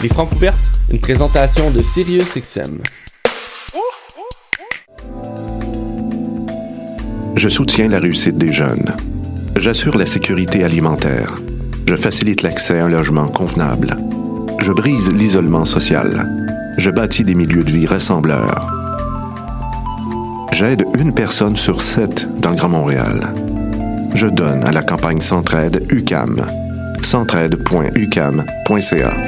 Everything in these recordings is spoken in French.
Les Francs ouvertes, une présentation de SiriusXM. Je soutiens la réussite des jeunes. J'assure la sécurité alimentaire. Je facilite l'accès à un logement convenable. Je brise l'isolement social. Je bâtis des milieux de vie rassembleurs. J'aide une personne sur sept dans le Grand Montréal. Je donne à la campagne Centraide UCAM. centraide.ucam.ca.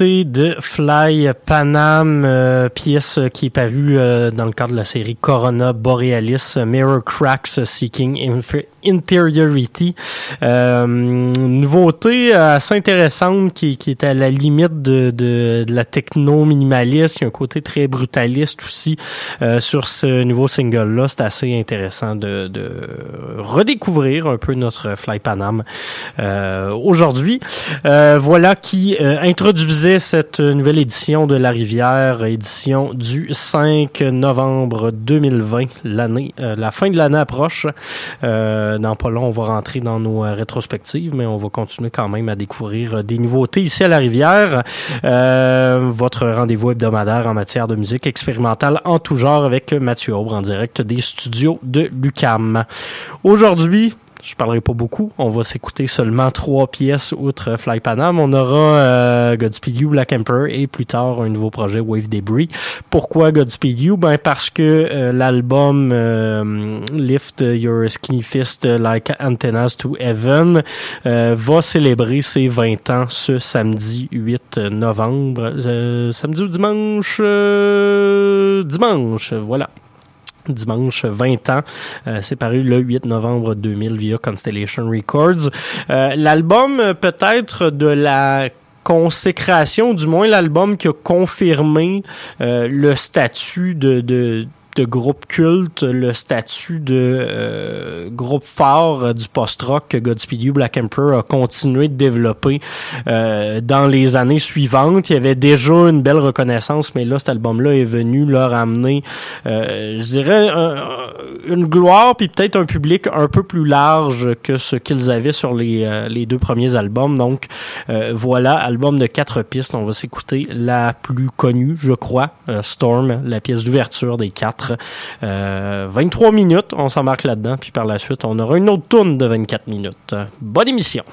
De Fly Panam, euh, pièce qui est parue euh, dans le cadre de la série Corona Borealis, Mirror Cracks Seeking Interiority. Euh, nouveauté assez intéressante qui, est à la limite de, la techno minimaliste. Il y a un côté très brutaliste aussi sur ce nouveau single-là. C'est assez intéressant de, de, redécouvrir un peu notre Fly Panam aujourd'hui. voilà qui introduisait cette nouvelle édition de La Rivière, édition du 5 novembre 2020. L'année, euh, la fin de l'année approche. Euh, dans pas long, on va rentrer dans nos euh, rétrospectives, mais on va continuer quand même à découvrir euh, des nouveautés ici à La Rivière. votre rendez-vous hebdomadaire en matière de musique expérimentale en tout genre avec Mathieu Aubre en direct des studios de Lucam. Aujourd'hui, je parlerai pas beaucoup. On va s'écouter seulement trois pièces outre Fly Panam. On aura euh, Godspeed You, Black Emperor et plus tard un nouveau projet Wave Debris. Pourquoi Godspeed You? Ben parce que euh, l'album euh, Lift Your Skinny Fist Like Antennas to Heaven euh, va célébrer ses 20 ans ce samedi 8 novembre. samedi ou dimanche? dimanche, voilà dimanche 20 ans. Euh, c'est paru le 8 novembre 2000 via Constellation Records. Euh, l'album euh, peut-être de la consécration, du moins l'album qui a confirmé le statut de, de de groupe culte, le statut de euh, groupe fort euh, du post-rock que Godspeed You Black Emperor a continué de développer euh, dans les années suivantes. Il y avait déjà une belle reconnaissance, mais là, cet album-là est venu leur amener, je dirais, une gloire, puis peut-être un public un peu plus large que ce qu'ils avaient sur les, les deux premiers albums. Donc, voilà, album de quatre pistes. On va s'écouter la plus connue, je crois, Storm, la pièce d'ouverture des quatre. 23 euh, minutes, on s'en marque là-dedans, puis par la suite, on aura une autre tourne de 24 minutes. Bonne émission!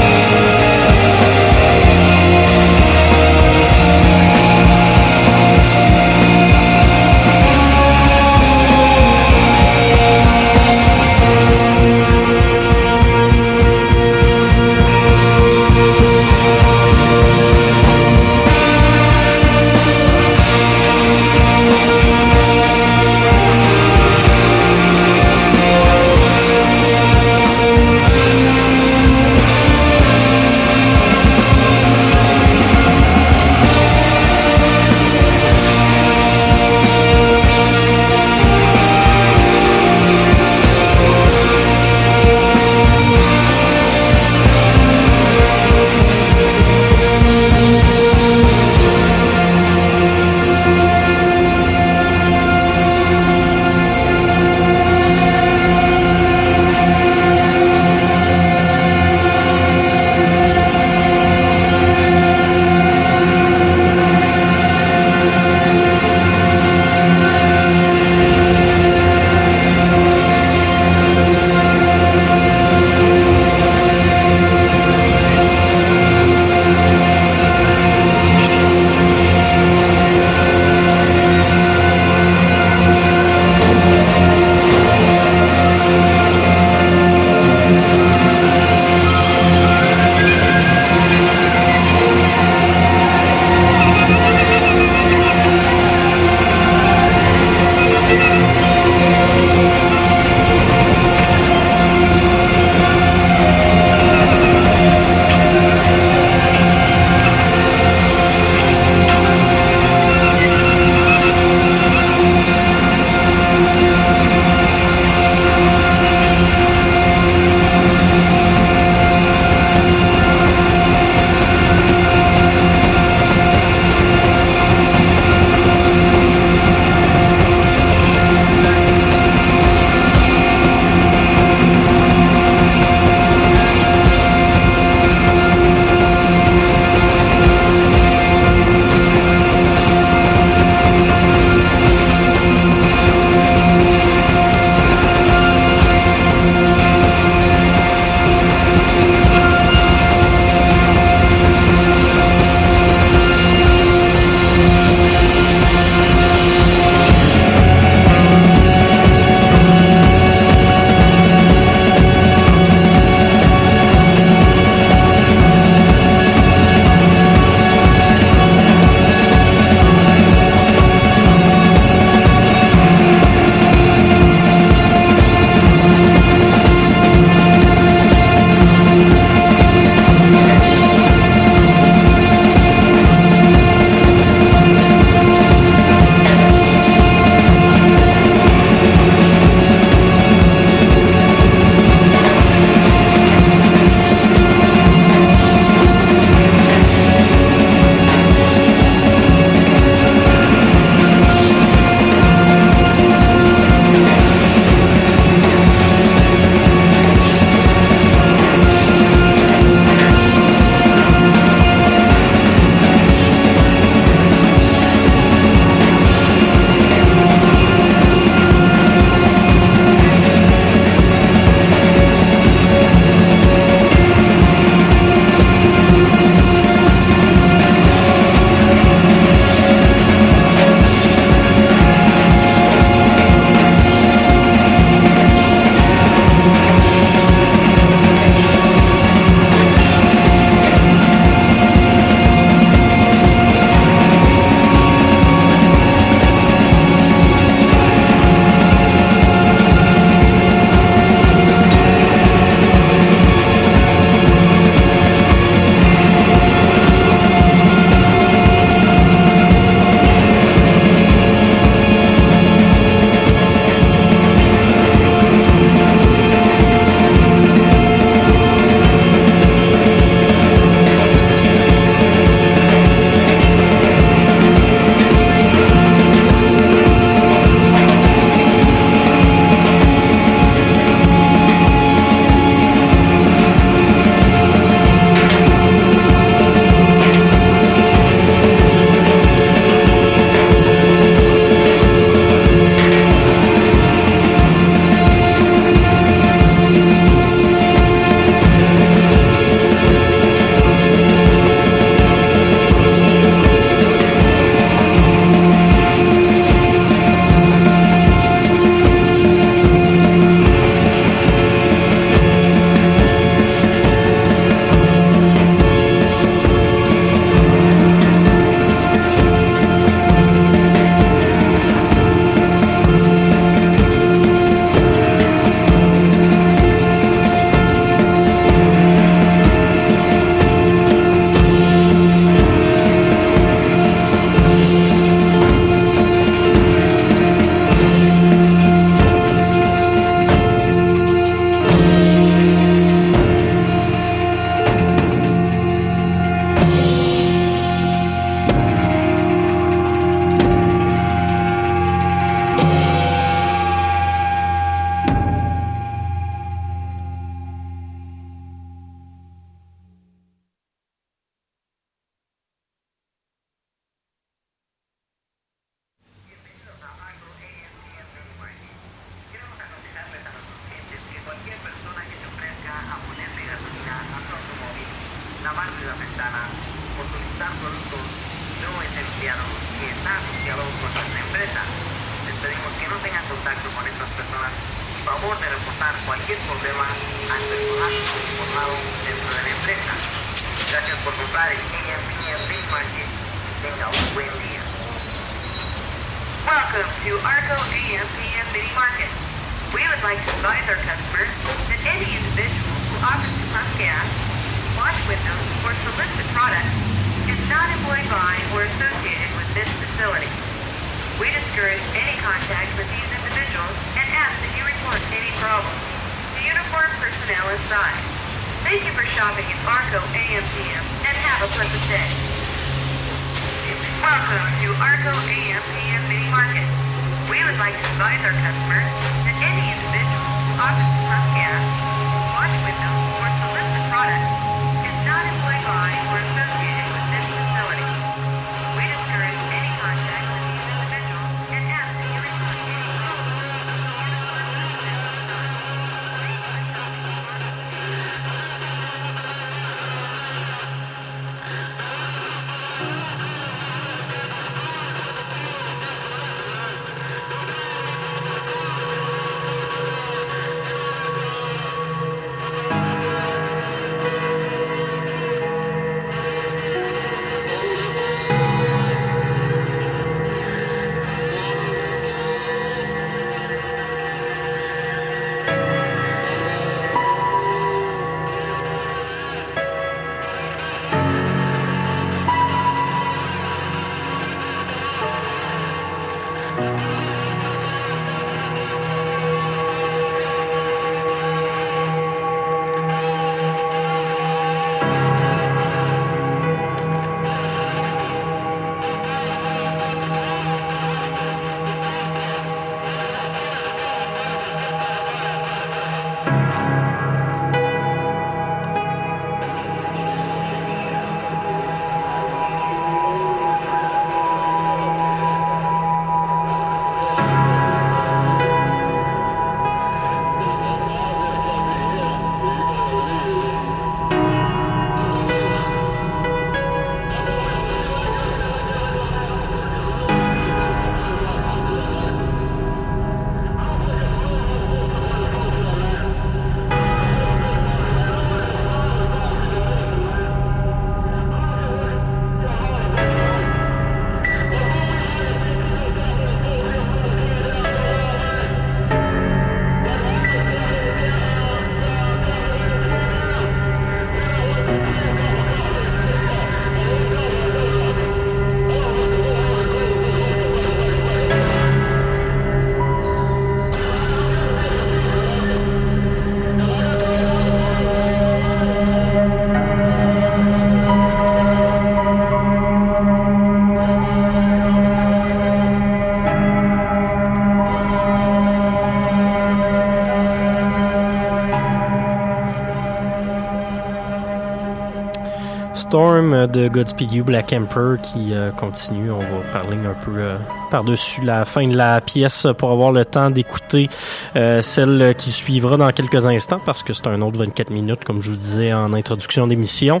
Storm de Godspeed You Black Emperor qui euh, continue. On va parler un peu euh, par-dessus la fin de la pièce pour avoir le temps d'écouter euh, celle qui suivra dans quelques instants parce que c'est un autre 24 minutes comme je vous disais en introduction d'émission.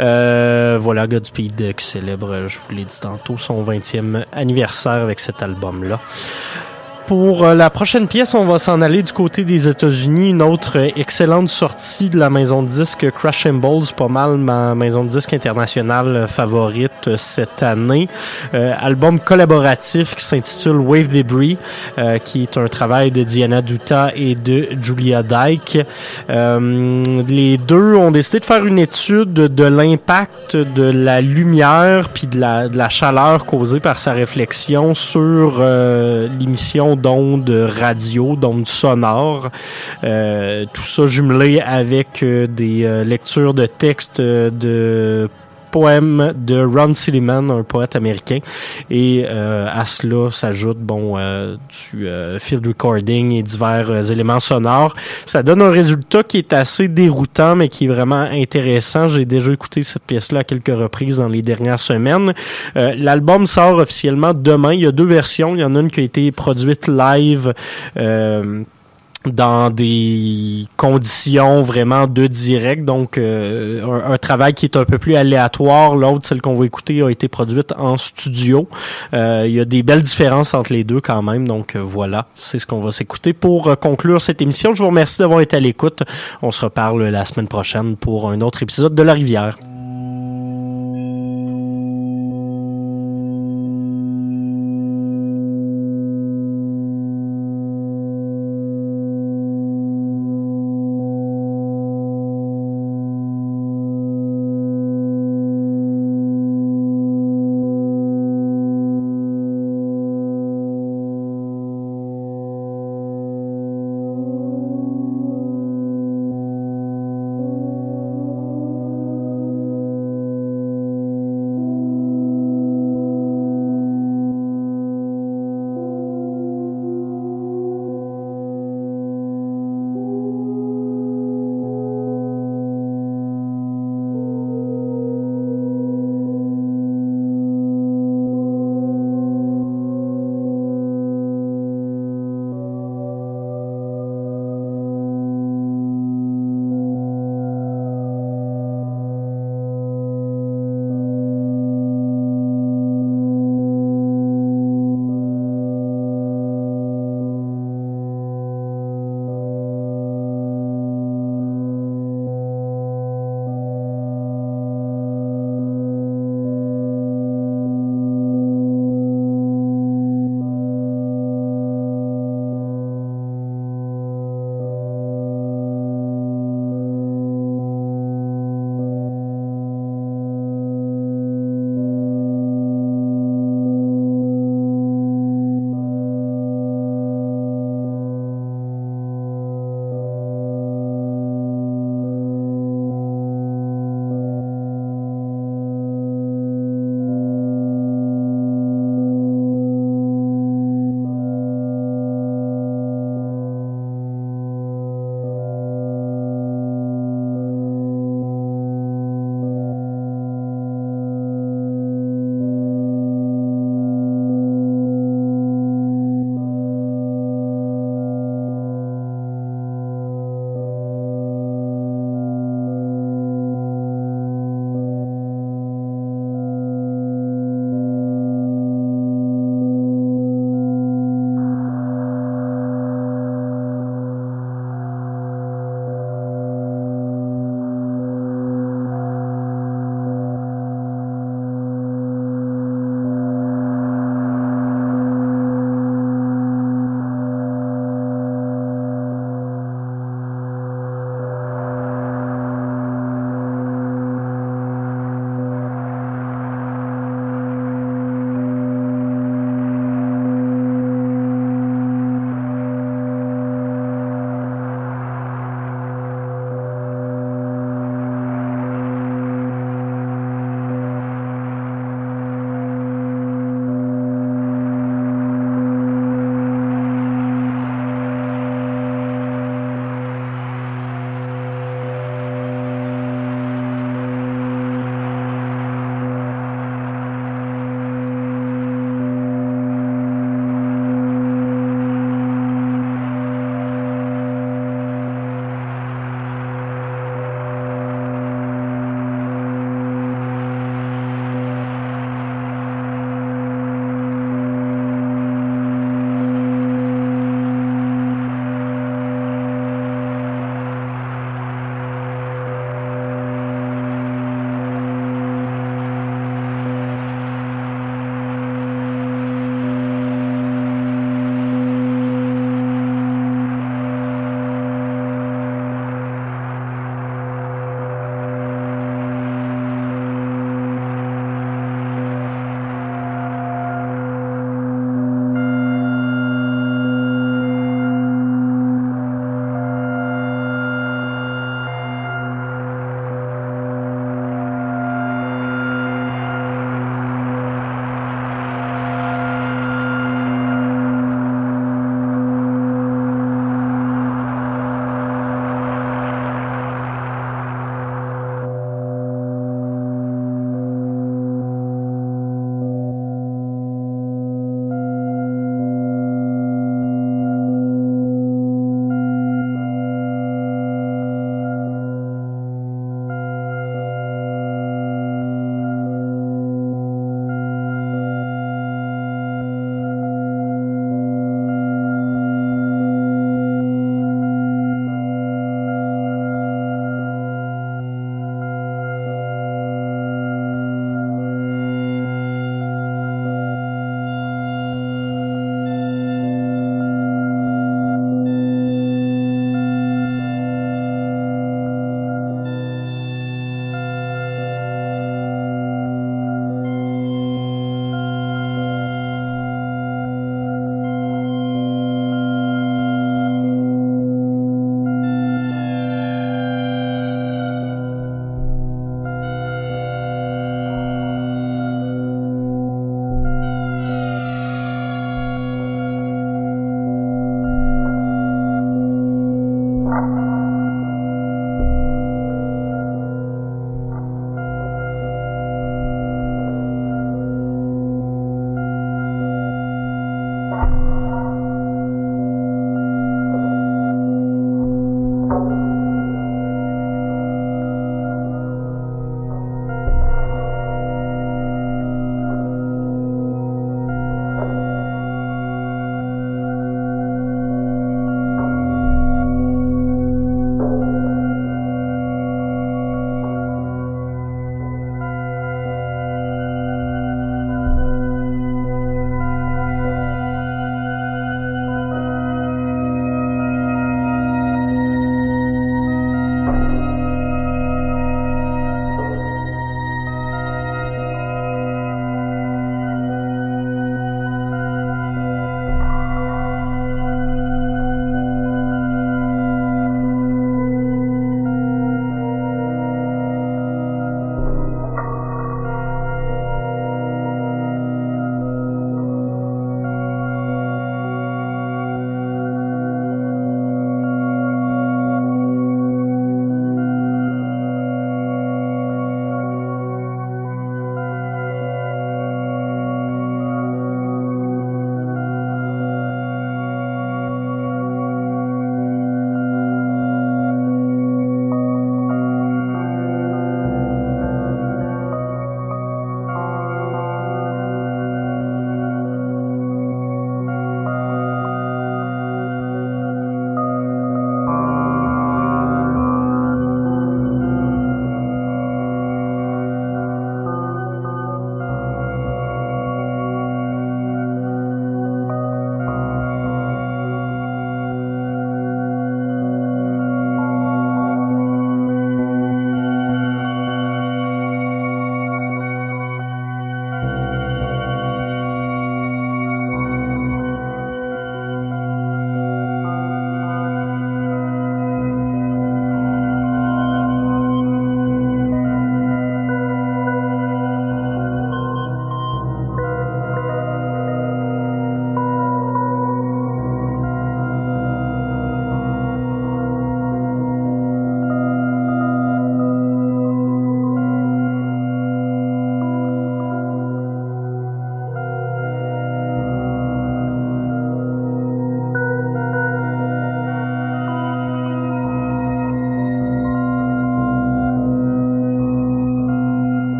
Euh, voilà Godspeed qui célèbre, je vous l'ai dit tantôt, son 20e anniversaire avec cet album-là. Pour euh, la prochaine pièce, on va s'en aller du côté des États-Unis. Une autre euh, excellente sortie de la maison de disque Crash Balls, pas mal ma maison de disque internationale euh, favorite cette année. Euh, album collaboratif qui s'intitule Wave Debris, euh, qui est un travail de Diana Duta et de Julia Dyke. Euh, les deux ont décidé de faire une étude de l'impact de la lumière puis de la, de la chaleur causée par sa réflexion sur l'émission d'ondes radio, d'ondes sonores. Euh, tout ça jumelé avec euh, des euh, lectures de textes de poème de Ron Silliman, un poète américain. Et euh, à cela s'ajoute bon euh, du euh, field recording et divers euh, éléments sonores. Ça donne un résultat qui est assez déroutant, mais qui est vraiment intéressant. J'ai déjà écouté cette pièce-là à quelques reprises dans les dernières semaines. Euh, L'album sort officiellement demain. Il y a deux versions. Il y en a une qui a été produite live. Euh, dans des conditions vraiment de direct, donc euh, un, travail qui est un peu plus aléatoire. L'autre, celle qu'on va écouter, a été produite en studio. Euh, il y a des belles différences entre les deux quand même, donc euh, voilà, c'est ce qu'on va s'écouter pour conclure cette émission. Je vous remercie d'avoir été à l'écoute. On se reparle la semaine prochaine pour un autre épisode de La Rivière.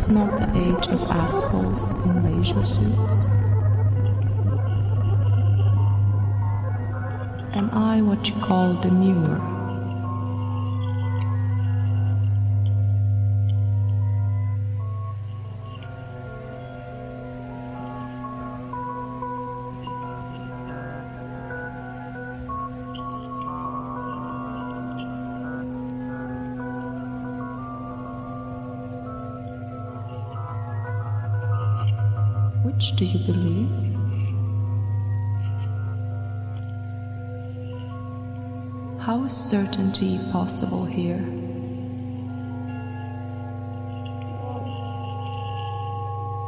Is not the age of assholes in leisure suits?